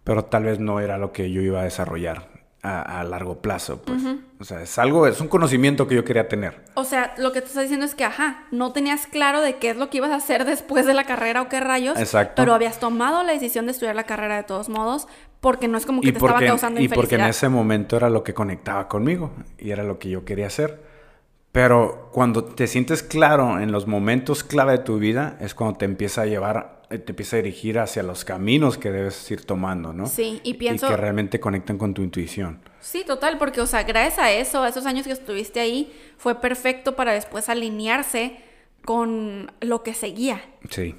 pero tal vez no era lo que yo iba a desarrollar a, a largo plazo. Pues. O sea, es algo, es un conocimiento que yo quería tener. O sea, lo que te estás diciendo es que, ajá, no tenías claro de qué es lo que ibas a hacer después de la carrera o qué rayos. Exacto. Pero habías tomado la decisión de estudiar la carrera de todos modos, porque no es como que Y te porque, estaba causando y porque en infelicidad. ese momento era lo que conectaba conmigo y era lo que yo quería hacer. Pero cuando te sientes claro en los momentos clave de tu vida, es cuando te empieza a llevar, eh, te empieza a dirigir hacia los caminos que debes ir tomando, ¿no? Sí, y pienso... Y que realmente conectan con tu intuición. Sí, total, porque, o sea, gracias a eso, a esos años que estuviste ahí, fue perfecto para después alinearse con lo que seguía. Sí,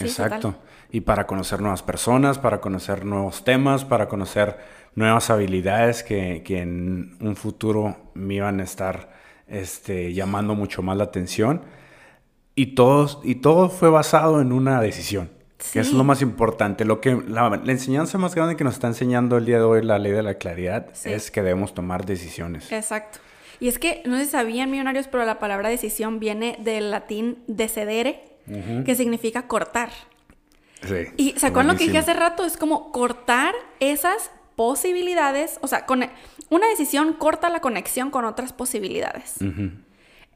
exacto. Y para conocer nuevas personas, para conocer nuevos temas, para conocer nuevas habilidades que, que en un futuro me iban a estar este, llamando mucho más la atención. Y todo, y todo fue basado en una decisión, que es lo más importante. Lo que, la, enseñanza más grande que nos está enseñando el día de hoy la ley de la claridad es que debemos tomar decisiones. Exacto. Y es que, no se sabían millonarios, pero la palabra decisión viene del latín decedere, que significa cortar. Sí, y ¿se acuerdan lo que dije hace rato? Es como cortar esas posibilidades, o sea, con, una decisión corta la conexión con otras posibilidades.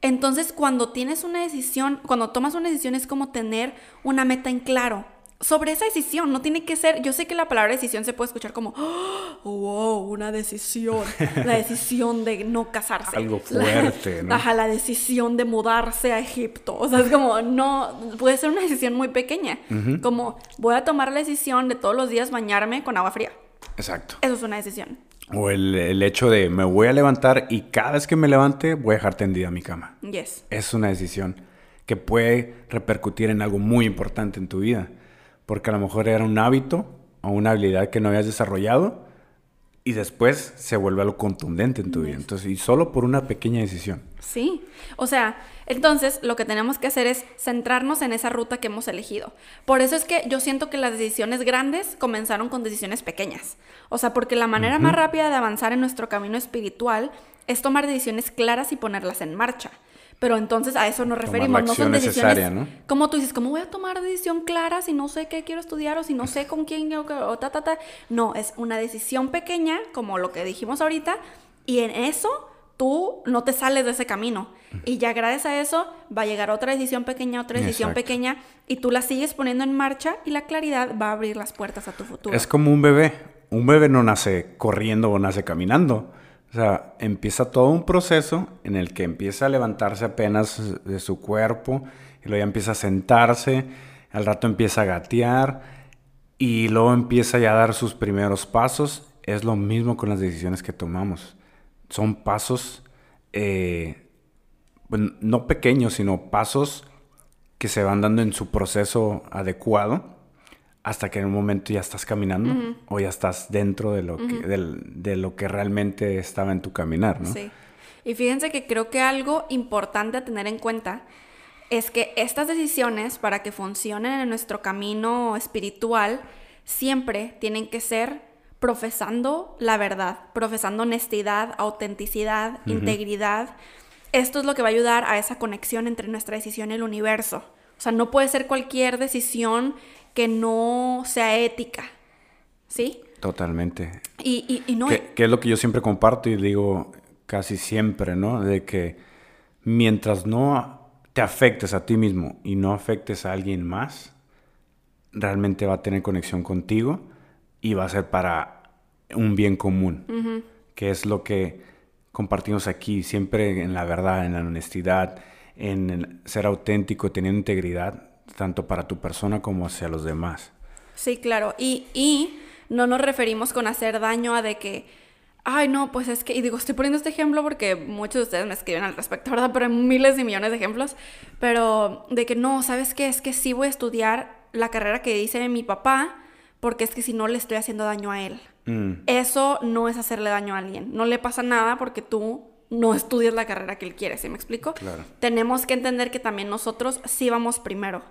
Entonces, cuando tienes una decisión, cuando tomas una decisión es como tener una meta en claro. Sobre esa decisión, no tiene que ser, yo sé que la palabra decisión se puede escuchar como, oh, wow, una decisión, la decisión de no casarse. Algo fuerte, la, ¿no? la decisión de mudarse a Egipto. O sea, es como, no, puede ser una decisión muy pequeña. Como, voy a tomar la decisión de todos los días bañarme con agua fría. Exacto. Eso es una decisión. O el, hecho de me voy a levantar y cada vez que me levante voy a dejar tendida mi cama. Yes. Es una decisión que puede repercutir en algo muy importante en tu vida. Porque a lo mejor era un hábito o una habilidad que no habías desarrollado y después se vuelve algo contundente en tu vida. Entonces, y solo por una pequeña decisión. Sí. O sea, entonces lo que tenemos que hacer es centrarnos en esa ruta que hemos elegido. Por eso es que yo siento que las decisiones grandes comenzaron con decisiones pequeñas. O sea, porque la manera más rápida de avanzar en nuestro camino espiritual es tomar decisiones claras y ponerlas en marcha. Pero entonces a eso nos referimos, no son decisiones ¿no? como tú dices, ¿cómo voy a tomar decisión clara si no sé qué quiero estudiar o si no sé con quién o ta ta ta? No, es una decisión pequeña, como lo que dijimos ahorita, y en eso tú no te sales de ese camino. Y ya gracias a eso va a llegar otra decisión pequeña, otra decisión pequeña, y tú la sigues poniendo en marcha y la claridad va a abrir las puertas a tu futuro. Es como un bebé. Un bebé no nace corriendo o nace caminando. O sea, empieza todo un proceso en el que empieza a levantarse apenas de su cuerpo, y luego ya empieza a sentarse, al rato empieza a gatear, y luego empieza ya a dar sus primeros pasos. Es lo mismo con las decisiones que tomamos son pasos, eh, no pequeños, sino pasos que se van dando en su proceso adecuado hasta que en un momento ya estás caminando o ya estás dentro de lo, que, de lo que realmente estaba en tu caminar, ¿no? Sí. Y fíjense que creo que algo importante a tener en cuenta es que estas decisiones, para que funcionen en nuestro camino espiritual, siempre tienen que ser profesando la verdad, profesando honestidad, autenticidad, integridad. Esto es lo que va a ayudar a esa conexión entre nuestra decisión y el universo. O sea, no puede ser cualquier decisión que no sea ética. ¿Sí? Totalmente. Y, y, no... Que, es lo que yo siempre comparto y digo casi siempre, ¿no? De que mientras no te afectes a ti mismo y no afectes a alguien más, realmente va a tener conexión contigo y va a ser para un bien común, que es lo que compartimos aquí, siempre en la verdad, en la honestidad, en ser auténtico, teniendo integridad, tanto para tu persona como hacia los demás. Sí, claro. Y, y no nos referimos con hacer daño a de que, ay, no, pues es que, y digo, estoy poniendo este ejemplo porque muchos de ustedes me escriben al respecto, ¿verdad? Pero hay miles y millones de ejemplos, pero de que no, ¿sabes qué? Es que sí voy a estudiar la carrera que dice mi papá, porque es que si no le estoy haciendo daño a él. Mm. Eso no es hacerle daño a alguien. No le pasa nada porque tú no estudias la carrera que él quiere, ¿sí me explico? Tenemos que entender que también nosotros sí vamos primero.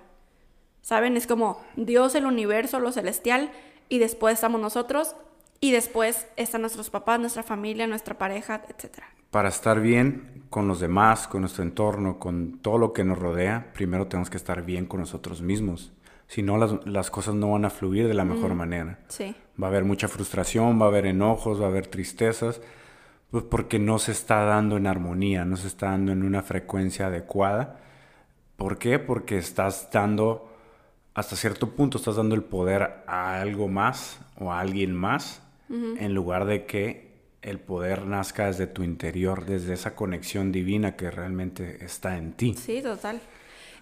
¿Saben? Es como Dios, el universo, lo celestial, y después estamos nosotros, y después están nuestros papás, nuestra familia, nuestra pareja, etc. Para estar bien con los demás, con nuestro entorno, con todo lo que nos rodea, primero tenemos que estar bien con nosotros mismos. Si no, las, cosas no van a fluir de la mejor manera. Sí. Va a haber mucha frustración, va a haber enojos, va a haber tristezas, pues porque no se está dando en armonía, no se está dando en una frecuencia adecuada. ¿Por qué? Porque estás dando, hasta cierto punto, estás dando el poder a algo más o a alguien más, en lugar de que el poder nazca desde tu interior, desde esa conexión divina que realmente está en ti. Sí, total.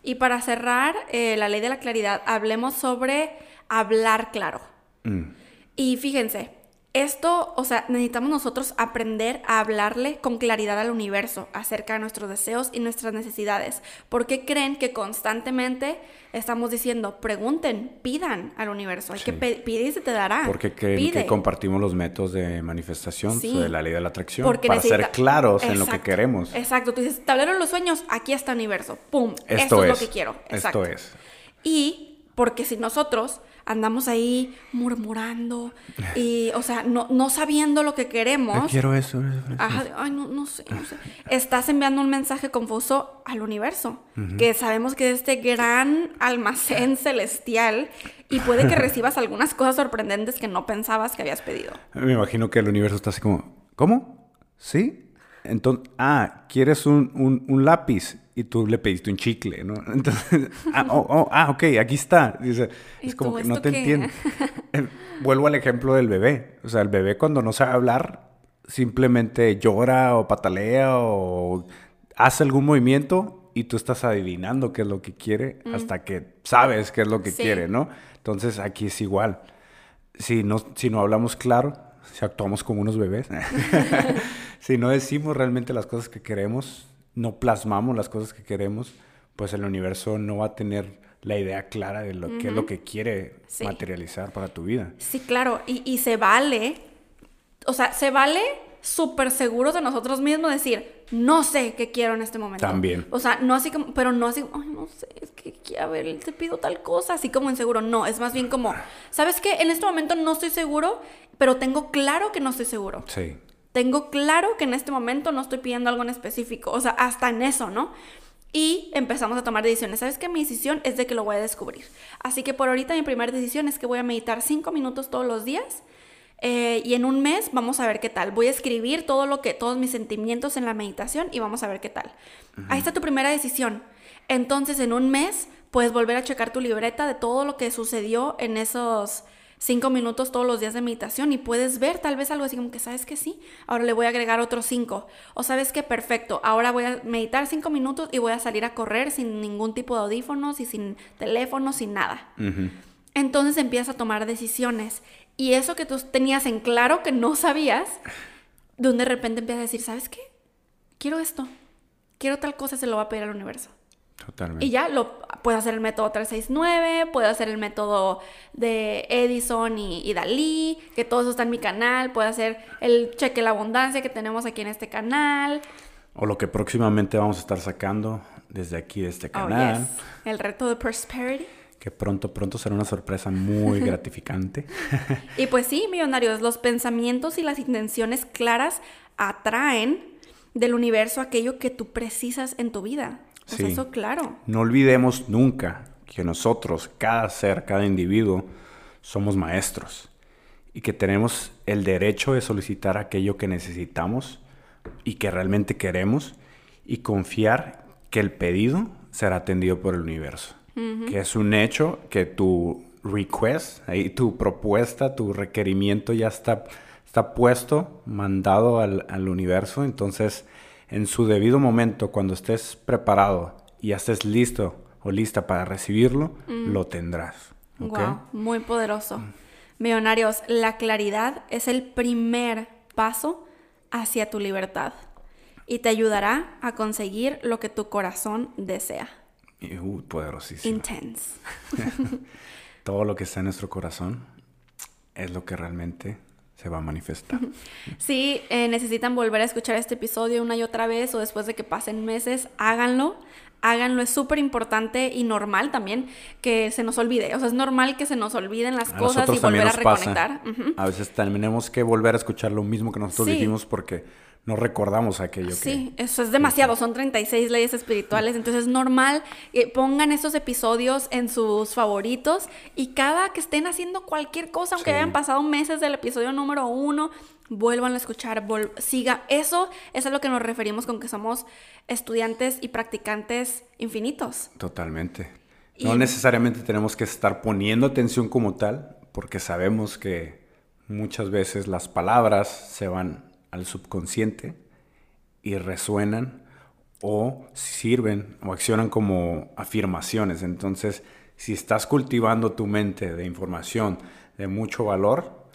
Y para cerrar eh, la ley de la claridad, hablemos sobre hablar claro. Mm. Y fíjense, esto, o sea, necesitamos nosotros aprender a hablarle con claridad al universo acerca de nuestros deseos y nuestras necesidades. ¿Por qué creen que constantemente estamos diciendo, pregunten, pidan al universo? Hay que pedir y se te dará. Porque creen Pide. que compartimos los métodos de manifestación Sí. de la ley de la atracción Porque para necesita- ser claros en lo que queremos. Exacto, tú dices, tablero de los sueños, aquí está universo, pum, Esto esto es, es, lo que quiero. esto Exacto. es. Y porque si nosotros andamos ahí murmurando y, o sea, no, no sabiendo lo que queremos, quiero eso. Ajá, ay, no, no sé, no sé. Estás enviando un mensaje confuso al universo, que sabemos que es este gran almacén celestial y puede que recibas algunas cosas sorprendentes que no pensabas que habías pedido. Me imagino que el universo está así como, ¿cómo? ¿Sí? Entonces, ah, ¿quieres un, un- un lápiz? Y tú le pediste un chicle, ¿no? Entonces, ah, oh, oh, ah, ok, aquí está. Dice, ¿Y es como que no te entiendo. Eh, Vuelvo al ejemplo del bebé. O sea, el bebé cuando no sabe hablar, simplemente llora o patalea o hace algún movimiento y tú estás adivinando qué es lo que quiere hasta que sabes qué es lo que Mm. Sí. quiere, ¿no? Entonces aquí es igual. Si no, si no hablamos claro, si actuamos como unos bebés, si no decimos realmente las cosas que queremos, no plasmamos las cosas que queremos, pues el universo no va a tener la idea clara de lo que es lo que quiere Sí. materializar para tu vida. Sí, claro, y, y se vale, o sea, se vale súper seguros de nosotros mismos decir, no sé qué quiero en este momento. También. O sea, no así como, pero no así, ay, no sé, es que, que, a ver, te pido tal cosa, así como inseguro. No, es más bien como, ¿sabes qué? En este momento no estoy seguro, pero tengo claro que no estoy seguro. Sí. Tengo claro que en este momento no estoy pidiendo algo en específico, o sea, hasta en eso, ¿no? Y empezamos a tomar decisiones. ¿Sabes qué? Mi decisión es de que lo voy a descubrir. Así que por ahorita mi primera decisión es que voy a meditar cinco minutos todos los días. eh, y en un mes vamos a ver qué tal. Voy a escribir todo lo que, todos mis sentimientos en la meditación y vamos a ver qué tal. Ahí está tu primera decisión. Entonces, en un mes puedes volver a checar tu libreta de todo lo que sucedió en esos cinco minutos todos los días de meditación y puedes ver tal vez algo así como que sabes que sí, ahora le voy a agregar otros cinco. O sabes que perfecto, ahora voy a meditar cinco minutos y voy a salir a correr sin ningún tipo de audífonos y sin teléfono, sin nada. Entonces empiezas a tomar decisiones. Y eso que tú tenías en claro que no sabías, de un de repente empiezas a decir, ¿sabes qué? Quiero esto. Quiero tal cosa, se lo va a pedir al universo. Totalmente. Y ya lo puedo hacer el método 369, puedo hacer el método de Edison y, y Dalí, que todo eso está en mi canal, puedo hacer el cheque la abundancia que tenemos aquí en este canal. O lo que próximamente vamos a estar sacando desde aquí, de este Oh, canal. yes. El reto de Prosperity. Que pronto, pronto será una sorpresa muy gratificante. Y pues sí, millonarios, los pensamientos y las intenciones claras atraen del universo aquello que tú precisas en tu vida. Sí. eso claro. No olvidemos nunca que nosotros, cada ser, cada individuo, somos maestros y que tenemos el derecho de solicitar aquello que necesitamos y que realmente queremos y confiar que el pedido será atendido por el universo. Que es un hecho que tu request, ahí tu propuesta, tu requerimiento ya está, está puesto, mandado al, al universo. Entonces, en su debido momento, cuando estés preparado y estés listo o lista para recibirlo, lo tendrás. Wow, muy poderoso. Millonarios, la claridad es el primer paso hacia tu libertad y te ayudará a conseguir lo que tu corazón desea. Uh, poderosísimo. Intense. Todo lo que está en nuestro corazón es lo que realmente se va a manifestar. Si eh, necesitan volver a escuchar este episodio una y otra vez o después de que pasen meses, háganlo. Háganlo, es súper importante y normal también que se nos olvide. O sea, es normal que se nos olviden las A cosas y volver a reconectar. A veces tenemos que volver a escuchar lo mismo que nosotros Sí. dijimos porque no recordamos aquello que... Sí, eso es demasiado, son 36 leyes espirituales, entonces es normal que pongan esos episodios en sus favoritos y cada que estén haciendo cualquier cosa, aunque Sí. hayan pasado meses del episodio número uno, vuelvan a escuchar, siga. Eso, eso es a lo que nos referimos con que somos estudiantes y practicantes infinitos. Totalmente. Y- No necesariamente tenemos que estar poniendo atención como tal, porque sabemos que muchas veces las palabras se van al subconsciente y resuenan o sirven o accionan como afirmaciones. Entonces, si estás cultivando tu mente de información de mucho valor,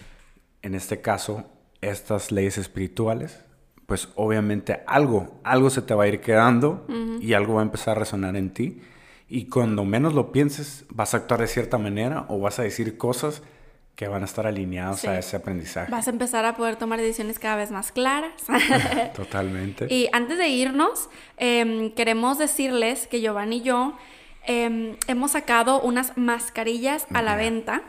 en este caso, estas leyes espirituales, pues obviamente algo, algo se te va a ir quedando y algo va a empezar a resonar en ti. Y cuando menos lo pienses, vas a actuar de cierta manera o vas a decir cosas que van a estar alineadas a ese aprendizaje. Vas a empezar a poder tomar decisiones cada vez más claras. Totalmente. Y antes de irnos, em, queremos decirles que Giovanni y yo em, hemos sacado unas mascarillas a la venta.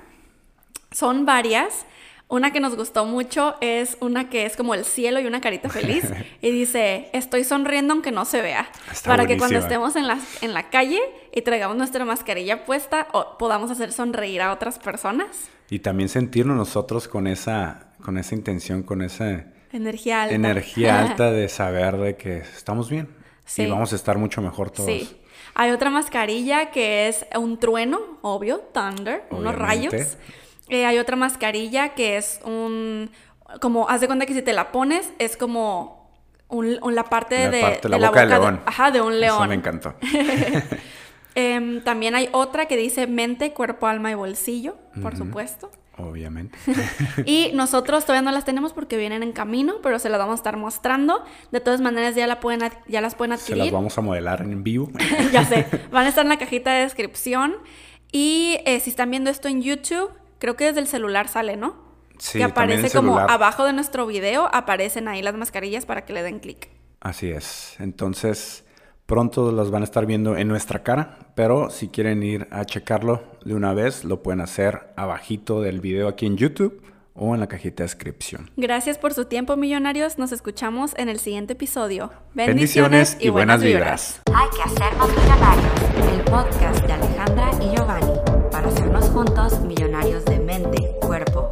Son varias. Una que nos gustó mucho es una que es como el cielo y una carita feliz. y dice, estoy sonriendo aunque no se vea. para que cuando estemos en la, en la calle y traigamos nuestra mascarilla puesta, podamos hacer sonreír a otras personas. Y también sentirnos nosotros con esa, con esa intención, con esa energía alta. Energía alta de saber de que estamos bien. Sí. Y vamos a estar mucho mejor todos. Sí. Hay otra mascarilla que es un trueno, obvio, thunder, unos rayos. Eh, hay otra mascarilla que es un, como, haz de cuenta que si te la pones es como un, la parte de, la, boca, de, león. ajá, de un león. Eso me encantó. Em, también hay otra que dice mente, cuerpo, alma y bolsillo, por supuesto. Obviamente. y nosotros todavía no las tenemos porque vienen en camino, pero se las vamos a estar mostrando. De todas maneras, ya, la pueden, ya las pueden adquirir. Se las vamos a modelar en vivo. ya sé. Van a estar en la cajita de descripción. Y eh, si están viendo esto en YouTube, creo que desde el celular sale, ¿no? Sí, que aparece como abajo de nuestro video, aparecen ahí las mascarillas para que le den clic. Así es. Entonces, Pronto las van a estar viendo en nuestra cara, pero si quieren ir a checarlo de una vez, lo pueden hacer abajito del video aquí en YouTube o en la cajita de descripción. Gracias por su tiempo, millonarios. Nos escuchamos en el siguiente episodio. Bendiciones, Bendiciones y, buenas, vibras. Hay que hacernos millonarios. El podcast de Alejandra y Giovanni para hacernos juntos millonarios de mente, cuerpo